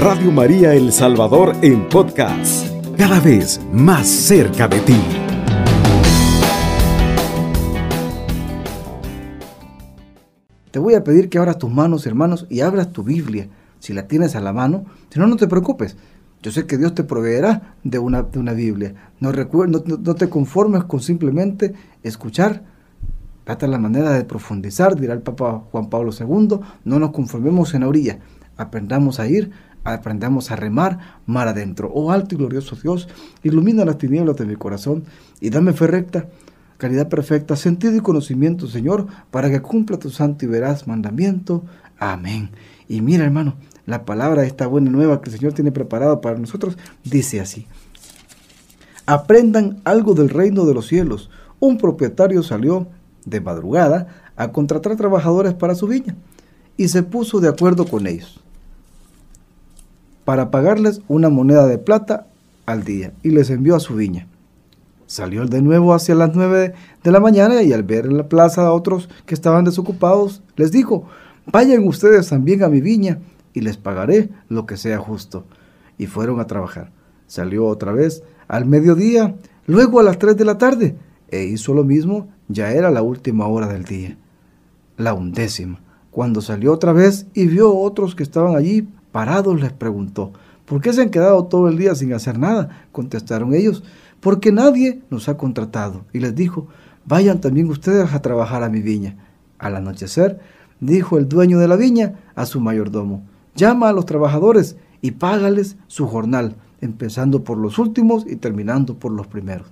Radio María El Salvador en podcast, cada vez más cerca de ti. Te voy a pedir que abras tus manos, hermanos, y abras tu Biblia, si la tienes a la mano. Si no, no te preocupes. Yo sé que Dios te proveerá de una, de una Biblia. No, no, no te conformes con simplemente escuchar. Trata la manera de profundizar, dirá el Papa Juan Pablo II. No nos conformemos en la orilla. Aprendamos a ir, aprendamos a remar mar adentro. Oh alto y glorioso Dios, ilumina las tinieblas de mi corazón y dame fe recta caridad perfecta, sentido y conocimiento, Señor, para que cumpla tu santo y veraz mandamiento. Amén. Y mira, hermano, la palabra esta buena nueva que el Señor tiene preparado para nosotros dice así. Aprendan algo del reino de los cielos. Un propietario salió de madrugada a contratar trabajadores para su viña y se puso de acuerdo con ellos para pagarles una moneda de plata al día y les envió a su viña. Salió de nuevo hacia las nueve de la mañana y al ver en la plaza a otros que estaban desocupados, les dijo, vayan ustedes también a mi viña y les pagaré lo que sea justo. Y fueron a trabajar. Salió otra vez al mediodía, luego a las tres de la tarde, e hizo lo mismo, ya era la última hora del día, la undécima. Cuando salió otra vez y vio otros que estaban allí parados, les preguntó, ¿por qué se han quedado todo el día sin hacer nada? Contestaron ellos, porque nadie nos ha contratado. Y les dijo, vayan también ustedes a trabajar a mi viña. Al anochecer, dijo el dueño de la viña a su mayordomo, llama a los trabajadores y págales su jornal, empezando por los últimos y terminando por los primeros.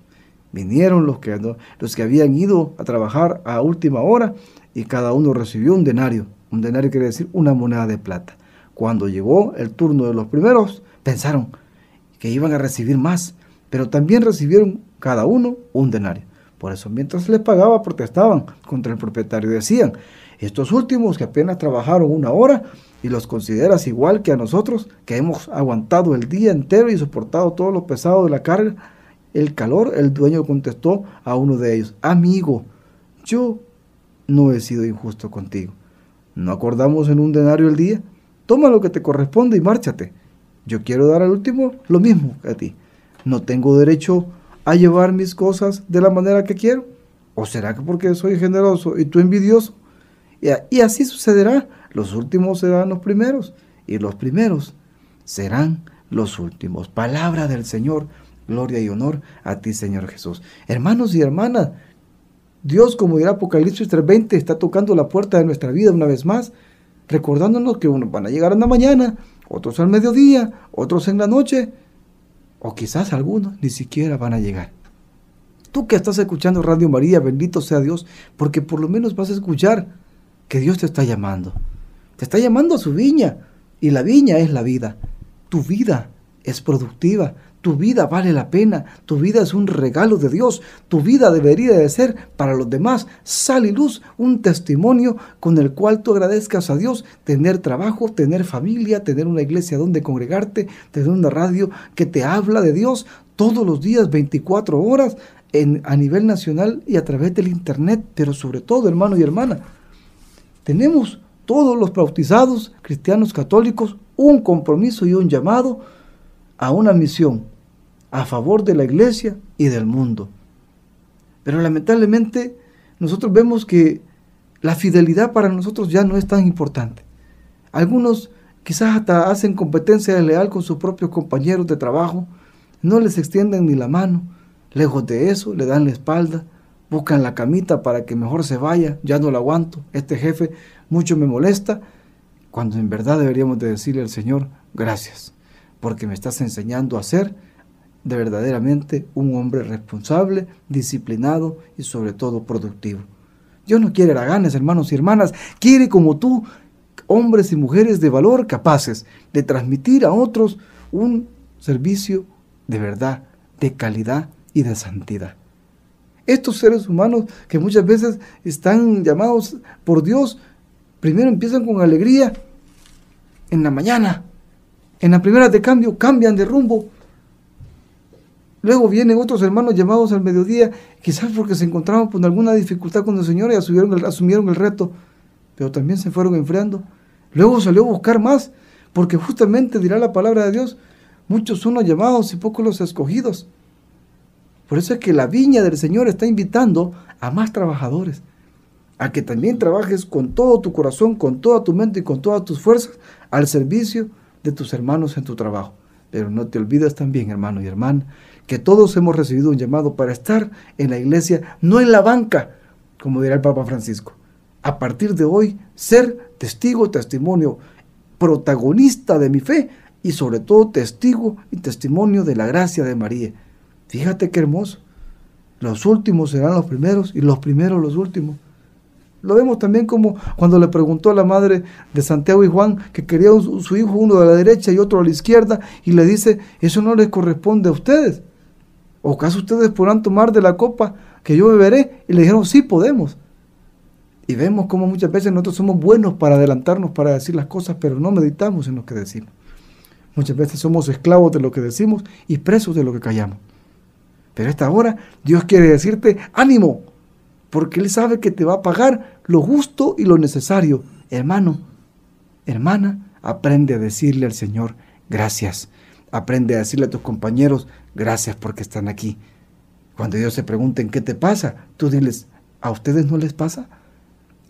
Vinieron los que, los que habían ido a trabajar a última hora y cada uno recibió un denario. Un denario quiere decir una moneda de plata. Cuando llegó el turno de los primeros, pensaron que iban a recibir más, pero también recibieron cada uno un denario. Por eso mientras les pagaba protestaban contra el propietario. Decían, estos últimos que apenas trabajaron una hora y los consideras igual que a nosotros, que hemos aguantado el día entero y soportado todo lo pesado de la carga, el calor, el dueño contestó a uno de ellos, amigo, yo no he sido injusto contigo. ¿No acordamos en un denario el día? Toma lo que te corresponde y márchate. Yo quiero dar al último lo mismo que a ti. ¿No tengo derecho a llevar mis cosas de la manera que quiero? ¿O será que porque soy generoso y tú envidioso? Y, así sucederá. Los últimos serán los primeros y los primeros serán los últimos. Palabra del Señor. Gloria y honor a ti, Señor Jesús. Hermanos y hermanas, Dios, como dirá Apocalipsis 3:20, está tocando la puerta de nuestra vida una vez más, recordándonos que unos van a llegar en la mañana, otros al mediodía, otros en la noche, o quizás algunos ni siquiera van a llegar. Tú que estás escuchando Radio María, bendito sea Dios, porque por lo menos vas a escuchar que Dios te está llamando. Te está llamando a su viña y la viña es la vida. Tu vida es productiva, tu vida vale la pena, tu vida es un regalo de Dios, tu vida debería de ser para los demás. Sal y luz, un testimonio con el cual tú agradezcas a Dios tener trabajo, tener familia, tener una iglesia donde congregarte, tener una radio que te habla de Dios todos los días, 24 horas, a nivel nacional y a través del internet, pero sobre todo, hermano y hermana, tenemos todos los bautizados, cristianos católicos, un compromiso y un llamado a una misión a favor de la iglesia y del mundo. Pero lamentablemente nosotros vemos que la fidelidad para nosotros ya no es tan importante. Algunos quizás hasta hacen competencia leal con sus propios compañeros de trabajo, no les extienden ni la mano, lejos de eso le dan la espalda, buscan la camita para que mejor se vaya, ya no lo aguanto, este jefe mucho me molesta, cuando en verdad deberíamos de decirle al Señor, gracias porque me estás enseñando a ser de verdaderamente un hombre responsable, disciplinado y sobre todo productivo. Dios no quiere haraganes, hermanos y hermanas, quiere como tú hombres y mujeres de valor capaces de transmitir a otros un servicio de verdad, de calidad y de santidad. Estos seres humanos que muchas veces están llamados por Dios, primero empiezan con alegría en la mañana, en la primera de cambio cambian de rumbo. Luego vienen otros hermanos llamados al mediodía, quizás porque se encontraban con alguna dificultad con el Señor y asumieron el, asumieron el reto, pero también se fueron enfriando. Luego salió a buscar más. porque justamente dirá la palabra de Dios, muchos son los llamados y pocos los escogidos. Por eso es que la viña del Señor está invitando a más trabajadores, a que también trabajes con todo tu corazón, con toda tu mente y con todas tus fuerzas al servicio de tus hermanos en tu trabajo. Pero no te olvides también, hermano y hermana, que todos hemos recibido un llamado para estar en la iglesia, no en la banca, como dirá el Papa Francisco. A partir de hoy, ser testigo, testimonio, protagonista de mi fe y sobre todo testigo y testimonio de la gracia de María. Fíjate qué hermoso. Los últimos serán los primeros y los primeros los últimos. Lo vemos también como cuando le preguntó a la madre de Santiago y Juan que quería su hijo uno de la derecha y otro a la izquierda y le dice, eso no les corresponde a ustedes. ¿O acaso ustedes podrán tomar de la copa que yo beberé? Y le dijeron, sí podemos. Y vemos como muchas veces nosotros somos buenos para adelantarnos, para decir las cosas, pero no meditamos en lo que decimos. Muchas veces somos esclavos de lo que decimos y presos de lo que callamos. Pero a esta hora Dios quiere decirte, ánimo, porque Él sabe que te va a pagar lo justo y lo necesario. Hermano, hermana, aprende a decirle al Señor gracias. Aprende a decirle a tus compañeros gracias porque están aquí. Cuando Dios se pregunte qué te pasa, tú diles, ¿a ustedes no les pasa?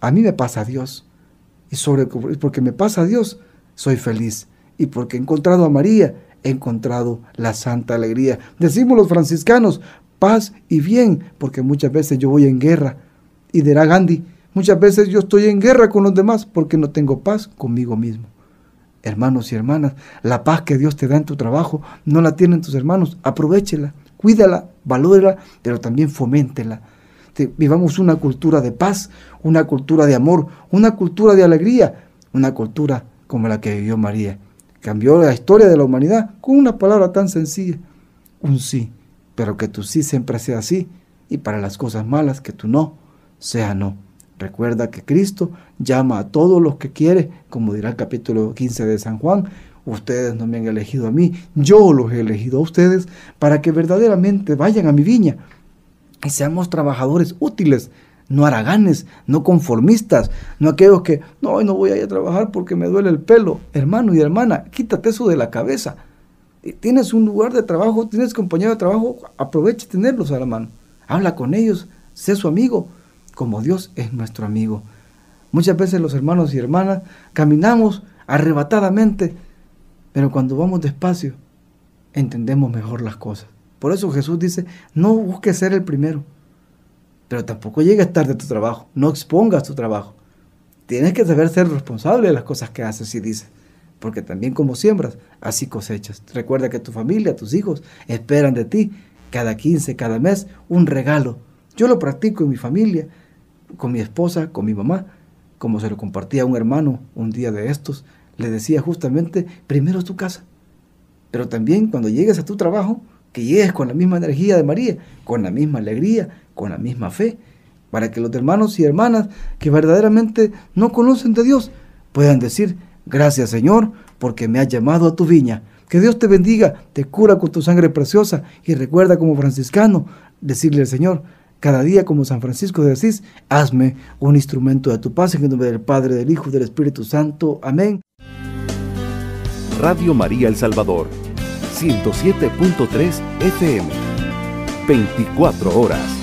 A mí me pasa a Dios. Y sobre porque me pasa a Dios, soy feliz. Y porque he encontrado a María, he encontrado la santa alegría. Decimos los franciscanos, paz y bien, porque muchas veces yo voy en guerra. Y dirá Gandhi, muchas veces yo estoy en guerra con los demás porque no tengo paz conmigo mismo. Hermanos y hermanas, la paz que Dios te da en tu trabajo no la tienen tus hermanos. Aprovechela, cuídala, valórela, pero también foméntela. vivamos una cultura de paz, una cultura de amor, una cultura de alegría, una cultura como la que vivió María. Cambió la historia de la humanidad con una palabra tan sencilla, un sí pero que tu sí siempre sea sí, y para las cosas malas que tu no sea no. Recuerda que Cristo llama a todos los que quiere, como dirá el capítulo 15 de San Juan, ustedes no me han elegido a mí, yo los he elegido a ustedes para que verdaderamente vayan a mi viña y seamos trabajadores útiles, no haraganes, no conformistas, no aquellos que, no, no voy a ir a trabajar porque me duele el pelo. Hermano y hermana, quítate eso de la cabeza tienes un lugar de trabajo, tienes compañero de trabajo, aprovecha tenerlos a la mano. Habla con ellos, sé su amigo, como Dios es nuestro amigo. Muchas veces los hermanos y hermanas caminamos arrebatadamente, pero cuando vamos despacio, entendemos mejor las cosas. Por eso Jesús dice, no busques ser el primero, pero tampoco llegues tarde a tu trabajo, no expongas tu trabajo. Tienes que saber ser responsable de las cosas que haces y dices porque también como siembras, así cosechas. Recuerda que tu familia, tus hijos, esperan de ti cada 15, cada mes, un regalo. Yo lo practico en mi familia, con mi esposa, con mi mamá, como se lo compartía a un hermano un día de estos, le decía justamente, primero tu casa, pero también cuando llegues a tu trabajo, que llegues con la misma energía de María, con la misma alegría, con la misma fe, para que los hermanos y hermanas que verdaderamente no conocen de Dios puedan decir, Gracias Señor, porque me has llamado a tu viña. Que Dios te bendiga, te cura con tu sangre preciosa y recuerda como franciscano decirle al Señor, cada día como San Francisco de Asís, hazme un instrumento de tu paz en el nombre del Padre, del Hijo y del Espíritu Santo. Amén. Radio María El Salvador, 107.3 FM, 24 horas.